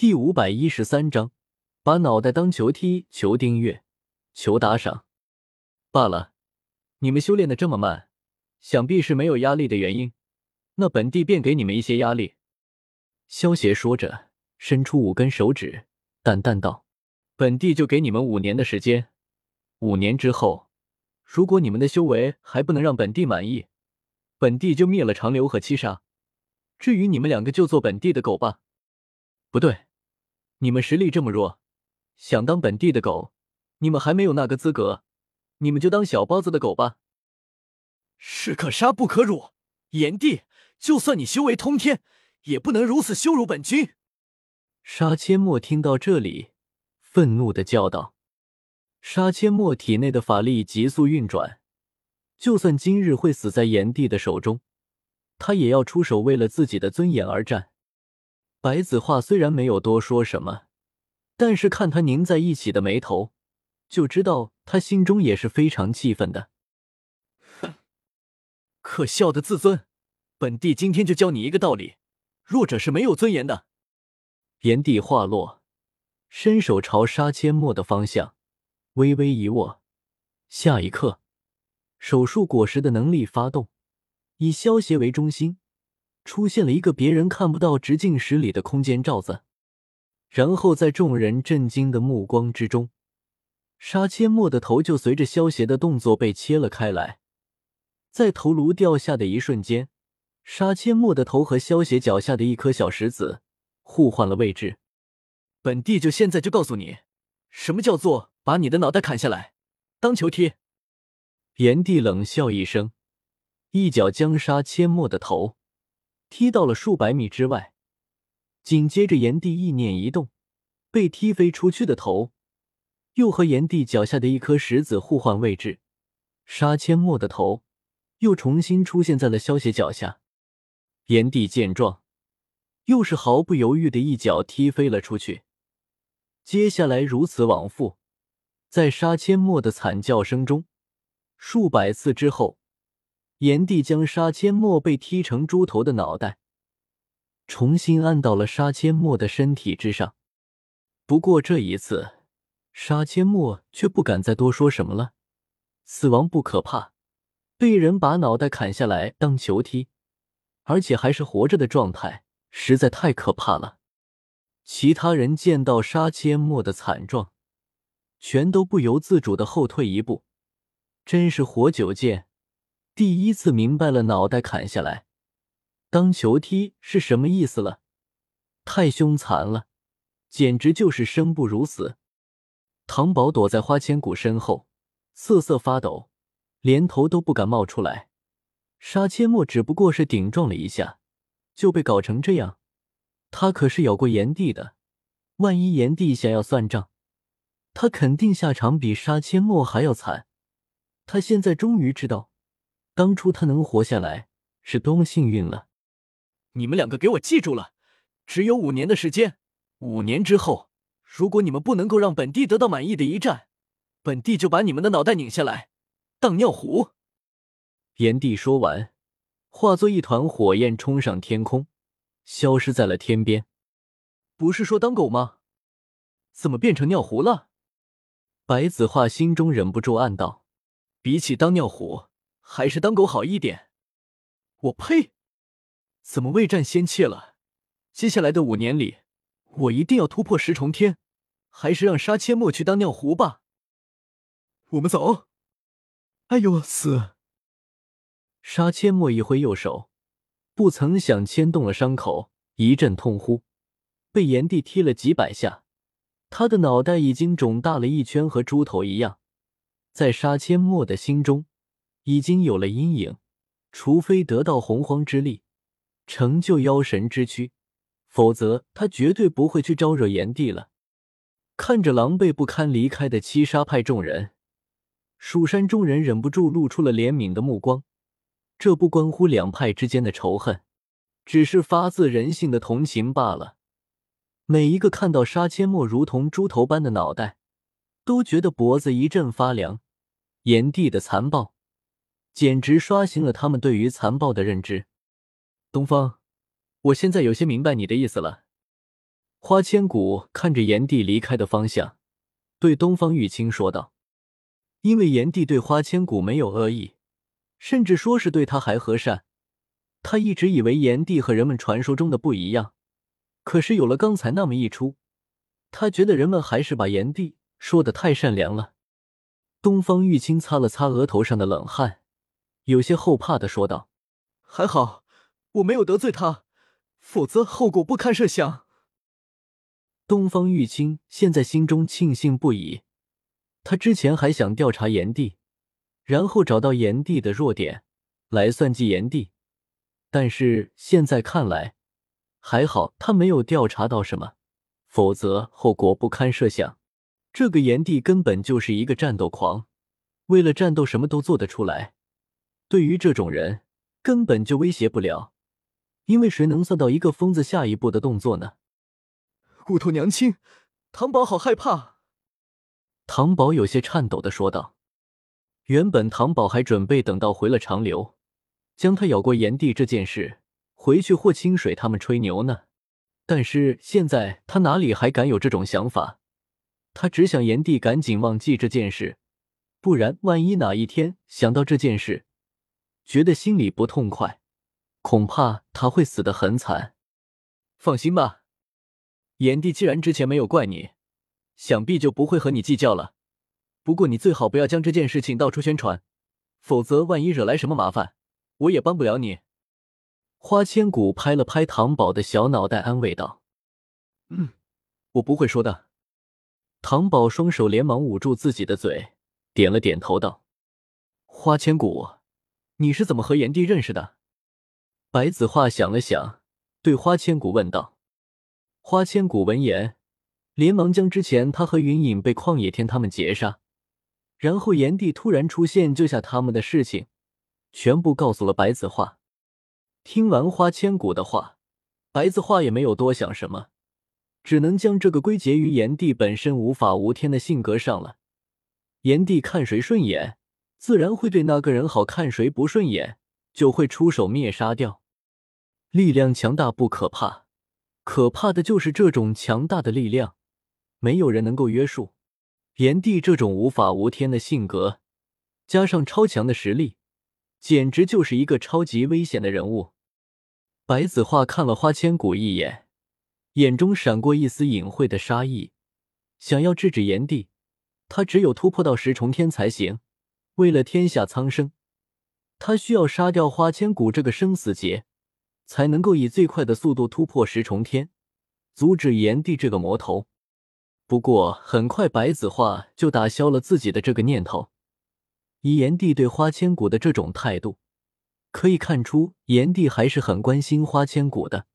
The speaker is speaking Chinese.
第五百一十三章，把脑袋当球踢。求订阅，求打赏。罢了，你们修炼的这么慢，想必是没有压力的原因。那本帝便给你们一些压力。萧邪说着，伸出五根手指，淡淡道：“本帝就给你们五年的时间。五年之后，如果你们的修为还不能让本帝满意，本帝就灭了长留和七杀。至于你们两个，就做本帝的狗吧。不对。”你们实力这么弱，想当本地的狗，你们还没有那个资格。你们就当小包子的狗吧。士可杀不可辱，炎帝，就算你修为通天，也不能如此羞辱本君。杀阡陌听到这里，愤怒的叫道：“杀阡陌体内的法力急速运转，就算今日会死在炎帝的手中，他也要出手，为了自己的尊严而战。”白子画虽然没有多说什么，但是看他拧在一起的眉头，就知道他心中也是非常气愤的。哼，可笑的自尊！本帝今天就教你一个道理：弱者是没有尊严的。炎帝话落，伸手朝杀阡陌的方向微微一握，下一刻，手术果实的能力发动，以萧邪为中心。出现了一个别人看不到直径十里的空间罩子，然后在众人震惊的目光之中，杀阡陌的头就随着萧邪的动作被切了开来。在头颅掉下的一瞬间，杀阡陌的头和萧邪脚下的一颗小石子互换了位置。本帝就现在就告诉你，什么叫做把你的脑袋砍下来当球踢。炎帝冷笑一声，一脚将杀阡陌的头。踢到了数百米之外，紧接着炎帝意念一动，被踢飞出去的头又和炎帝脚下的一颗石子互换位置，杀阡陌的头又重新出现在了萧邪脚下。炎帝见状，又是毫不犹豫的一脚踢飞了出去。接下来如此往复，在杀阡陌的惨叫声中，数百次之后。炎帝将杀阡陌被踢成猪头的脑袋重新按到了杀阡陌的身体之上。不过这一次，杀阡陌却不敢再多说什么了。死亡不可怕，被人把脑袋砍下来当球踢，而且还是活着的状态，实在太可怕了。其他人见到杀阡陌的惨状，全都不由自主的后退一步。真是活久见。第一次明白了脑袋砍下来当球踢是什么意思了，太凶残了，简直就是生不如死。唐宝躲在花千骨身后，瑟瑟发抖，连头都不敢冒出来。杀阡陌只不过是顶撞了一下，就被搞成这样，他可是咬过炎帝的，万一炎帝想要算账，他肯定下场比杀阡陌还要惨。他现在终于知道。当初他能活下来是多么幸运了！你们两个给我记住了，只有五年的时间。五年之后，如果你们不能够让本帝得到满意的一战，本帝就把你们的脑袋拧下来当尿壶。炎帝说完，化作一团火焰冲上天空，消失在了天边。不是说当狗吗？怎么变成尿壶了？白子画心中忍不住暗道：比起当尿壶。还是当狗好一点。我呸！怎么未战先怯了？接下来的五年里，我一定要突破十重天。还是让杀阡陌去当尿壶吧。我们走。哎呦，死！杀阡陌一挥右手，不曾想牵动了伤口，一阵痛呼，被炎帝踢了几百下，他的脑袋已经肿大了一圈，和猪头一样。在杀阡陌的心中。已经有了阴影，除非得到洪荒之力，成就妖神之躯，否则他绝对不会去招惹炎帝了。看着狼狈不堪离开的七杀派众人，蜀山众人忍不住露出了怜悯的目光。这不关乎两派之间的仇恨，只是发自人性的同情罢了。每一个看到杀阡陌如同猪头般的脑袋，都觉得脖子一阵发凉。炎帝的残暴。简直刷新了他们对于残暴的认知。东方，我现在有些明白你的意思了。花千骨看着炎帝离开的方向，对东方玉清说道：“因为炎帝对花千骨没有恶意，甚至说是对他还和善。他一直以为炎帝和人们传说中的不一样，可是有了刚才那么一出，他觉得人们还是把炎帝说的太善良了。”东方玉清擦了擦额头上的冷汗，有些后怕的说道：“还好我没有得罪他，否则后果不堪设想。”东方玉清现在心中庆幸不已，他之前还想调查炎帝，然后找到炎帝的弱点来算计炎帝，但是现在看来，还好他没有调查到什么，否则后果不堪设想。这个炎帝根本就是一个战斗狂，为了战斗什么都做得出来。对于这种人，根本就威胁不了，因为谁能算到一个疯子下一步的动作呢？骨头娘亲，唐宝好害怕。唐宝有些颤抖的说道：“原本唐宝还准备等到回了长留，将他咬过炎帝这件事回去和清水他们吹牛呢。但是现在他哪里还敢有这种想法？他只想炎帝赶紧忘记这件事，不然万一哪一天想到这件事，觉得心里不痛快，恐怕他会死得很惨。放心吧。”炎帝既然之前没有怪你，想必就不会和你计较了。不过你最好不要将这件事情到处宣传，否则万一惹来什么麻烦，我也帮不了你。花千骨拍了拍唐宝的小脑袋，安慰道：“嗯，我不会说的。”唐宝双手连忙捂住自己的嘴，点了点头道：“花千骨，你是怎么和炎帝认识的？”白子画想了想，对花千骨问道。花千骨闻言，连忙将之前他和云隐被旷野天他们劫杀，然后炎帝突然出现救下他们的事情，全部告诉了白子画。听完花千骨的话，白子画也没有多想什么，只能将这个归结于炎帝本身无法无天的性格上了。炎帝看谁顺眼，自然会对那个人好看；谁不顺眼，就会出手灭杀掉。力量强大不可怕。可怕的就是这种强大的力量，没有人能够约束。炎帝这种无法无天的性格，加上超强的实力，简直就是一个超级危险的人物。白子画看了花千骨一眼，眼中闪过一丝隐晦的杀意，想要制止炎帝，他只有突破到十重天才行。为了天下苍生，他需要杀掉花千骨这个生死劫。才能够以最快的速度突破十重天，阻止炎帝这个魔头。不过很快，白子画就打消了自己的这个念头。以炎帝对花千骨的这种态度，可以看出炎帝还是很关心花千骨的。